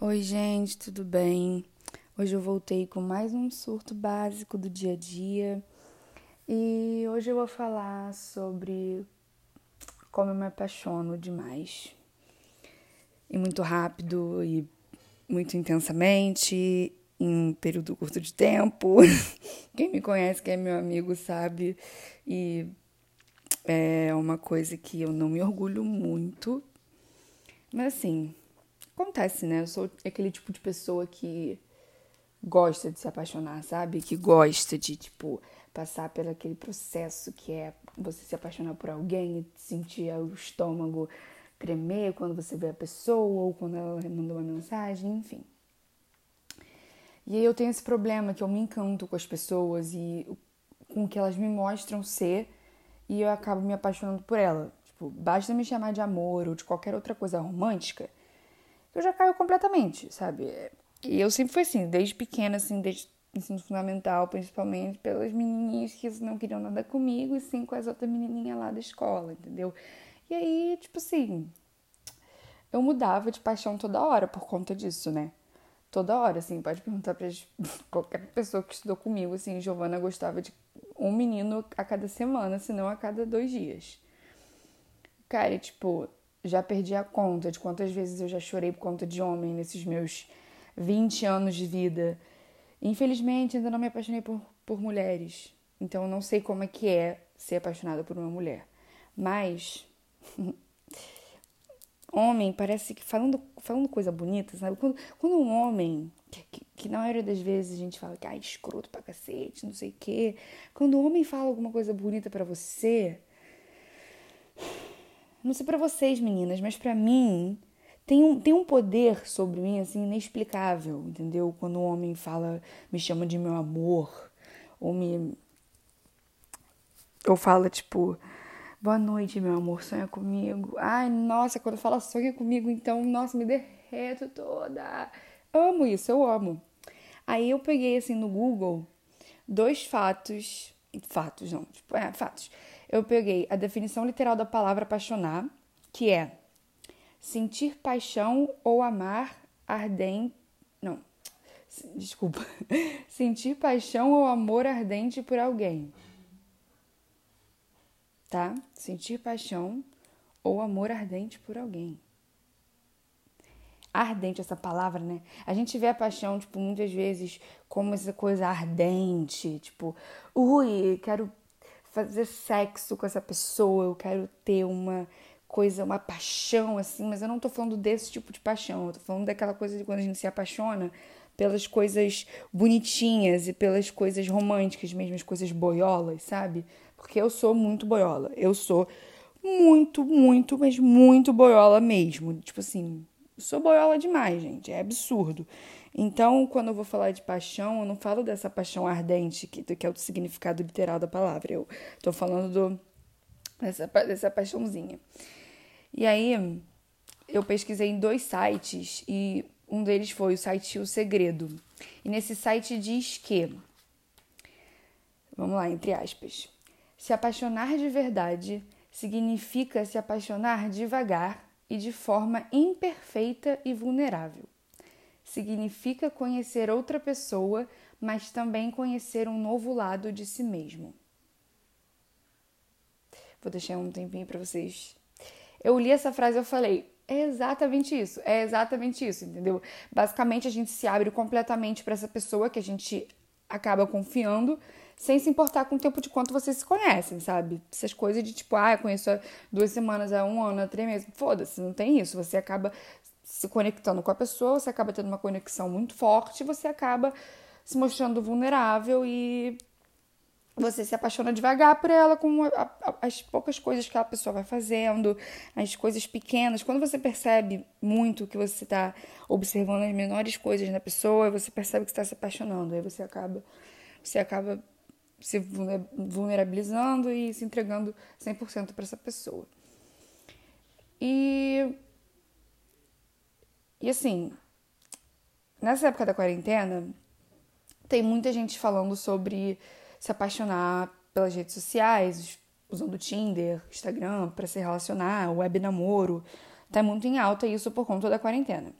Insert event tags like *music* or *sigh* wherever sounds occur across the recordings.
Oi, gente, tudo bem? Hoje eu voltei com mais um surto básico do dia a dia e hoje eu vou falar sobre como eu me apaixono demais e muito rápido e muito intensamente em um período curto de tempo. *laughs* Quem me conhece, quem é meu amigo, sabe. E é uma coisa que eu não me orgulho muito, mas assim, acontece, né? Eu sou aquele tipo de pessoa que gosta de se apaixonar, sabe? Que gosta de, tipo, passar pelo aquele processo que é você se apaixonar por alguém e sentir o estômago tremer quando você vê a pessoa ou quando ela mandou uma mensagem, enfim. E aí eu tenho esse problema que eu me encanto com as pessoas e com o que elas me mostram ser e eu acabo me apaixonando por ela. Tipo, basta me chamar de amor ou de qualquer outra coisa romântica eu já caio completamente, sabe? E eu sempre fui assim, desde pequena, assim, desde ensino fundamental, principalmente pelas menininhas que não queriam nada comigo e sim com as outras menininhas lá da escola, entendeu? E aí, tipo assim, eu mudava de paixão toda hora por conta disso, né? Toda hora, assim, pode perguntar pra *laughs* qualquer pessoa que estudou comigo, assim, Giovana gostava de um menino a cada semana, se não a cada dois dias. Cara, e, tipo, já perdi a conta de quantas vezes eu já chorei por conta de homem nesses meus 20 anos de vida. Infelizmente, ainda não me apaixonei por, por mulheres. Então, eu não sei como é que é ser apaixonada por uma mulher. Mas. *laughs* homem, parece que. Falando, falando coisa bonita, sabe? Quando, quando um homem. Que, que na maioria das vezes a gente fala que ah, escroto pra cacete, não sei o quê. Quando um homem fala alguma coisa bonita para você não sei para vocês, meninas, mas para mim tem um, tem um poder sobre mim assim inexplicável, entendeu? Quando um homem fala, me chama de meu amor, ou me ou fala tipo, boa noite, meu amor, sonha comigo. Ai, nossa, quando fala sonha comigo, então, nossa, me derreto toda. Amo isso, eu amo. Aí eu peguei assim no Google dois fatos, fatos não, tipo, é, fatos eu peguei a definição literal da palavra apaixonar, que é sentir paixão ou amar ardente. Não, *laughs* desculpa. sentir paixão ou amor ardente por alguém. Tá? Sentir paixão ou amor ardente por alguém. Ardente, essa palavra, né? A gente vê a paixão, tipo, muitas vezes como essa coisa ardente, tipo, ui, quero fazer sexo com essa pessoa, eu quero ter uma coisa, uma paixão assim, mas eu não tô falando desse tipo de paixão, eu tô falando daquela coisa de quando a gente se apaixona pelas coisas bonitinhas e pelas coisas românticas, mesmo as coisas boiolas, sabe? Porque eu sou muito boiola. Eu sou muito, muito, mas muito boiola mesmo. Tipo assim, eu sou boiola demais, gente. É absurdo. Então, quando eu vou falar de paixão, eu não falo dessa paixão ardente, que, que é o significado literal da palavra. Eu tô falando do, dessa, dessa paixãozinha. E aí, eu pesquisei em dois sites e um deles foi o site O Segredo. E nesse site diz que, vamos lá, entre aspas, se apaixonar de verdade significa se apaixonar devagar e de forma imperfeita e vulnerável significa conhecer outra pessoa, mas também conhecer um novo lado de si mesmo. Vou deixar um tempinho para vocês. Eu li essa frase e eu falei, é exatamente isso, é exatamente isso, entendeu? Basicamente a gente se abre completamente para essa pessoa que a gente acaba confiando, sem se importar com o tempo de quanto vocês se conhecem, sabe? Essas coisas de tipo, ah, eu conheço há duas semanas, há um ano, há três meses. Foda-se, não tem isso. Você acaba se conectando com a pessoa, você acaba tendo uma conexão muito forte, você acaba se mostrando vulnerável e você se apaixona devagar por ela com as poucas coisas que a pessoa vai fazendo, as coisas pequenas. Quando você percebe muito que você está observando as menores coisas na pessoa, você percebe que está se apaixonando. Aí você acaba, você acaba se vulnerabilizando e se entregando 100% para essa pessoa. E e assim, nessa época da quarentena, tem muita gente falando sobre se apaixonar pelas redes sociais, usando Tinder, Instagram para se relacionar, web namoro. Tá muito em alta isso por conta da quarentena.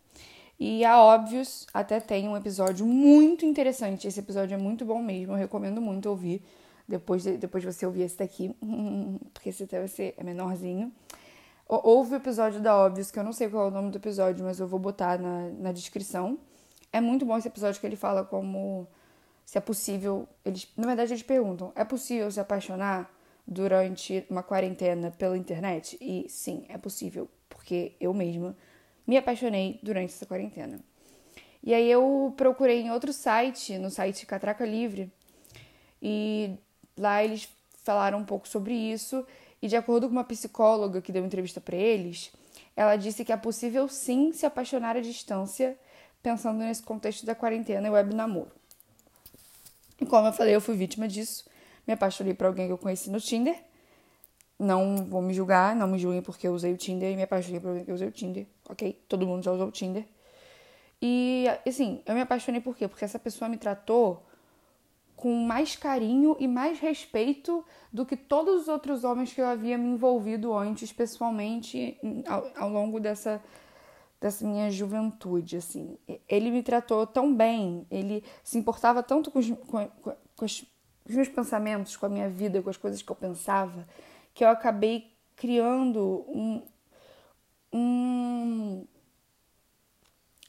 E a Óbvios até tem um episódio muito interessante. Esse episódio é muito bom mesmo, eu recomendo muito ouvir. Depois de, depois de você ouvir esse daqui, *laughs* porque esse deve ser é menorzinho. Houve o episódio da Óbvios, que eu não sei qual é o nome do episódio, mas eu vou botar na, na descrição. É muito bom esse episódio que ele fala como se é possível. Eles, na verdade, eles perguntam: é possível se apaixonar durante uma quarentena pela internet? E sim, é possível, porque eu mesma me apaixonei durante essa quarentena. E aí eu procurei em outro site, no site Catraca Livre, e lá eles falaram um pouco sobre isso. E de acordo com uma psicóloga que deu entrevista para eles, ela disse que é possível sim se apaixonar à distância, pensando nesse contexto da quarentena e web namoro. E como eu falei, eu fui vítima disso. Me apaixonei por alguém que eu conheci no Tinder. Não vou me julgar, não me julguem porque eu usei o Tinder e me apaixonei por alguém que usei o Tinder, ok? Todo mundo já usou o Tinder. E, assim, eu me apaixonei por quê? Porque essa pessoa me tratou com mais carinho e mais respeito do que todos os outros homens que eu havia me envolvido antes pessoalmente ao, ao longo dessa dessa minha juventude, assim. Ele me tratou tão bem, ele se importava tanto com os, com, com os meus pensamentos, com a minha vida, com as coisas que eu pensava, que eu acabei criando um, um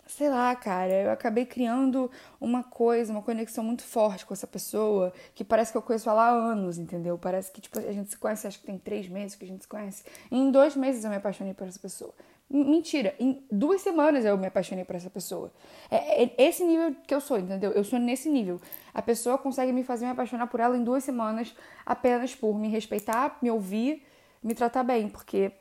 sei lá, cara, eu acabei criando uma coisa, uma conexão muito forte com essa pessoa, que parece que eu conheço ela há anos, entendeu? Parece que, tipo, a gente se conhece, acho que tem três meses que a gente se conhece. E em dois meses eu me apaixonei por essa pessoa. Mentira, em duas semanas eu me apaixonei por essa pessoa. É, é esse nível que eu sou, entendeu? Eu sou nesse nível. A pessoa consegue me fazer me apaixonar por ela em duas semanas apenas por me respeitar, me ouvir, me tratar bem, porque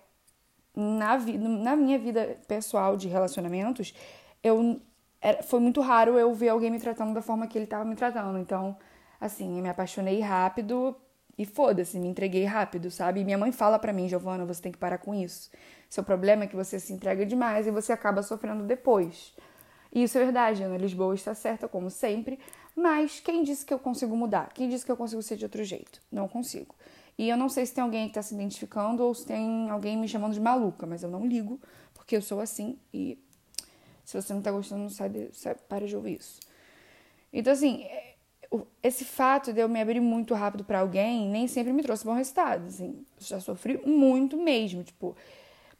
na, vi na minha vida pessoal de relacionamentos, eu era, foi muito raro eu ver alguém me tratando da forma que ele estava me tratando. Então, assim, eu me apaixonei rápido e foda-se, me entreguei rápido, sabe? E minha mãe fala para mim, Giovana, você tem que parar com isso. Seu problema é que você se entrega demais e você acaba sofrendo depois. E isso é verdade, Ana Lisboa está certa, como sempre, mas quem disse que eu consigo mudar? Quem disse que eu consigo ser de outro jeito? Não consigo. E eu não sei se tem alguém que está se identificando ou se tem alguém me chamando de maluca, mas eu não ligo, porque eu sou assim e se você não tá gostando, não sai para de ouvir isso. Então, assim, é, esse fato de eu me abrir muito rápido para alguém nem sempre me trouxe bom resultado. Assim, já sofri muito mesmo, tipo.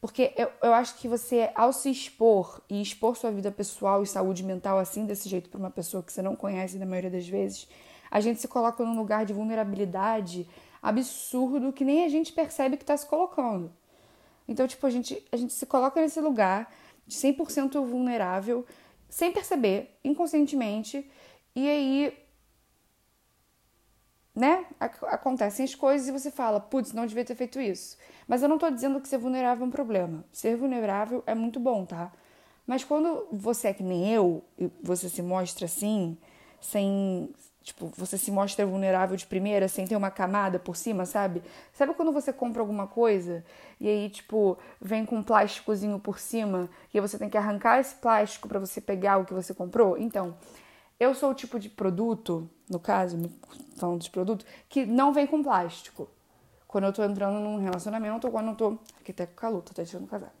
Porque eu, eu acho que você, ao se expor e expor sua vida pessoal e saúde mental assim, desse jeito, para uma pessoa que você não conhece na maioria das vezes, a gente se coloca num lugar de vulnerabilidade absurdo que nem a gente percebe que está se colocando. Então, tipo, a gente, a gente se coloca nesse lugar de 100% vulnerável, sem perceber, inconscientemente, e aí, né, acontecem as coisas e você fala, putz, não devia ter feito isso. Mas eu não tô dizendo que ser vulnerável é um problema. Ser vulnerável é muito bom, tá? Mas quando você é que nem eu, e você se mostra assim, sem, Tipo, você se mostra vulnerável de primeira sem ter uma camada por cima, sabe? Sabe quando você compra alguma coisa e aí, tipo, vem com um plásticozinho por cima e aí você tem que arrancar esse plástico para você pegar o que você comprou? Então, eu sou o tipo de produto, no caso, falando de produto, que não vem com plástico. Quando eu tô entrando num relacionamento ou quando eu tô. Aqui até com calor, tô até tirando casar.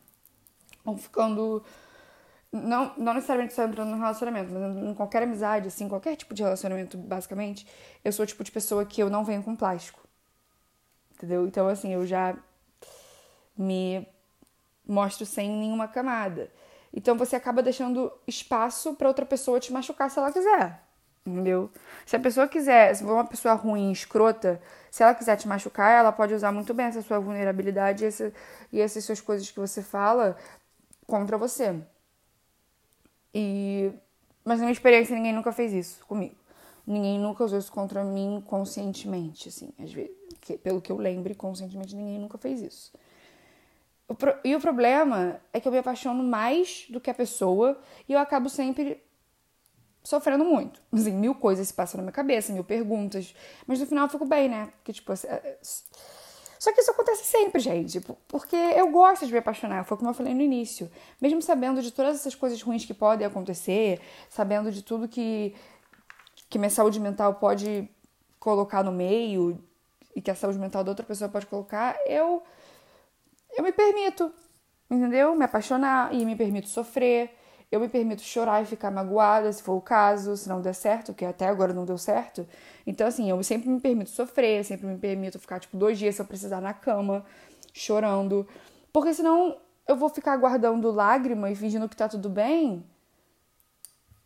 Vão ficando não, não necessariamente só entrando no relacionamento, mas em qualquer amizade, assim, qualquer tipo de relacionamento, basicamente, eu sou o tipo de pessoa que eu não venho com plástico. Entendeu? Então, assim, eu já me mostro sem nenhuma camada. Então você acaba deixando espaço para outra pessoa te machucar se ela quiser. Entendeu? Se a pessoa quiser, se for uma pessoa ruim, escrota, se ela quiser te machucar, ela pode usar muito bem essa sua vulnerabilidade e, essa, essas suas coisas que você fala contra você. E mas na minha experiência ninguém nunca fez isso comigo. Ninguém nunca usou isso contra mim conscientemente, assim, às vezes, que, pelo que eu lembre, conscientemente ninguém nunca fez isso. E o problema é que eu me apaixono mais do que a pessoa e eu acabo sempre sofrendo muito. Assim, mil coisas se passam na minha cabeça, mil perguntas, mas no final eu fico bem, né? Porque, tipo, assim, só que isso acontece sempre, gente, porque eu gosto de me apaixonar, foi como eu falei no início. Mesmo sabendo de todas essas coisas ruins que podem acontecer, sabendo de tudo que, que minha saúde mental pode colocar no meio e que a saúde mental da outra pessoa pode colocar, eu, eu me permito, entendeu? Me apaixonar e me permito sofrer. eu me permito chorar e ficar magoada, se for o caso, se não der certo, que até agora não deu certo. Então, assim, eu sempre me permito sofrer, sempre me permito ficar, tipo, dois dias se eu precisar na cama, chorando. Porque senão eu vou ficar guardando lágrima e fingindo que tá tudo bem.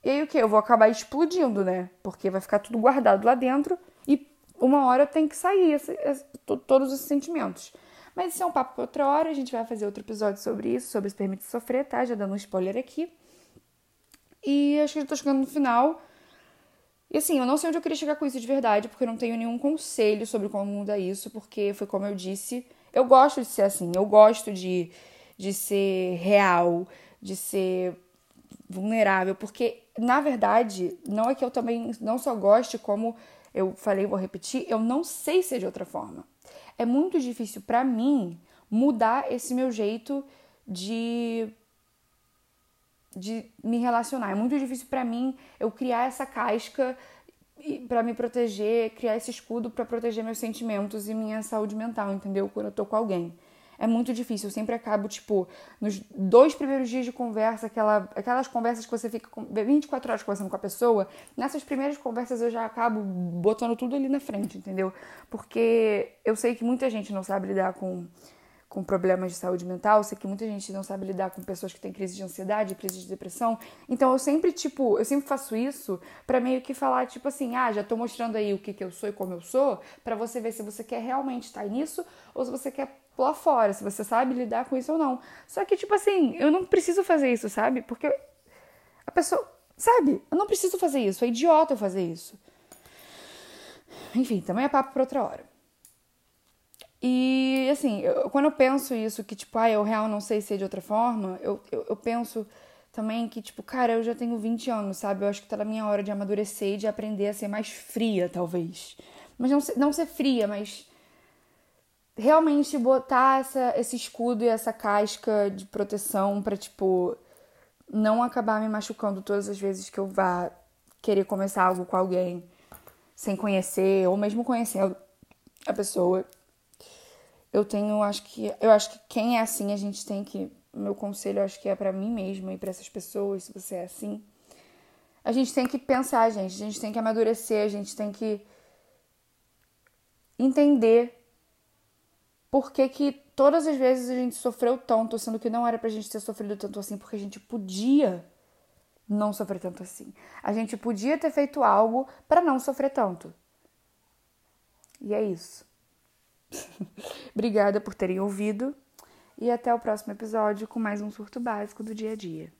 E aí o que? Eu vou acabar explodindo, né? Porque vai ficar tudo guardado lá dentro e uma hora tem que sair esse, esse, todos os sentimentos. Mas isso é um papo para outra hora, a gente vai fazer outro episódio sobre isso, sobre se permite sofrer, tá? Já dando um spoiler aqui. E acho que já tô chegando no final. E assim, eu não sei onde eu queria chegar com isso de verdade, porque eu não tenho nenhum conselho sobre como mudar isso, porque foi como eu disse, eu gosto de ser assim, eu gosto de, de ser real, de ser vulnerável, porque na verdade, não é que eu também não só goste, como eu falei, vou repetir, eu não sei ser de outra forma. É muito difícil para mim mudar esse meu jeito de de me relacionar. É muito difícil para mim eu criar essa casca para me proteger, criar esse escudo para proteger meus sentimentos e minha saúde mental, entendeu? Quando eu tô com alguém. É muito difícil. Eu sempre acabo, tipo, nos dois primeiros dias de conversa, aquela, aquelas conversas que você fica 24 horas conversando com a pessoa, nessas primeiras conversas eu já acabo botando tudo ali na frente, entendeu? Porque eu sei que muita gente não sabe lidar com com problemas de saúde mental, sei que muita gente não sabe lidar com pessoas que têm crise de ansiedade, crise de depressão. Então eu sempre, tipo, eu sempre faço isso para meio que falar, tipo assim, ah, já tô mostrando aí o que, que eu sou e como eu sou, para você ver se você quer realmente estar nisso ou se você quer pular fora, se você sabe lidar com isso ou não. Só que, tipo assim, eu não preciso fazer isso, sabe? Porque a pessoa, sabe? Eu não preciso fazer isso, é idiota eu fazer isso. Enfim, também é papo pra outra hora. E assim, eu, quando eu penso isso, que tipo, ah, eu real não sei ser de outra forma, eu, eu, eu, penso também que, tipo, cara, eu já tenho 20 anos, sabe? Eu acho que tá na minha hora de amadurecer e de aprender a ser mais fria, talvez. Mas não ser, não ser fria, mas realmente botar essa, esse escudo e essa casca de proteção para tipo, não acabar me machucando todas as vezes que eu vá querer começar algo com alguém sem conhecer, ou mesmo conhecendo a pessoa. Eu tenho, acho que, eu acho que quem é assim, a gente tem que, meu conselho, acho que é para mim mesma e para essas pessoas, se você é assim, a gente tem que pensar, gente, a gente tem que amadurecer, a gente tem que entender por que, que todas as vezes a gente sofreu tanto, sendo que não era pra gente ter sofrido tanto assim, porque a gente podia não sofrer tanto assim. A gente podia ter feito algo para não sofrer tanto. E é isso. *laughs* Obrigada por terem ouvido e até o próximo episódio com mais um surto básico do dia a dia.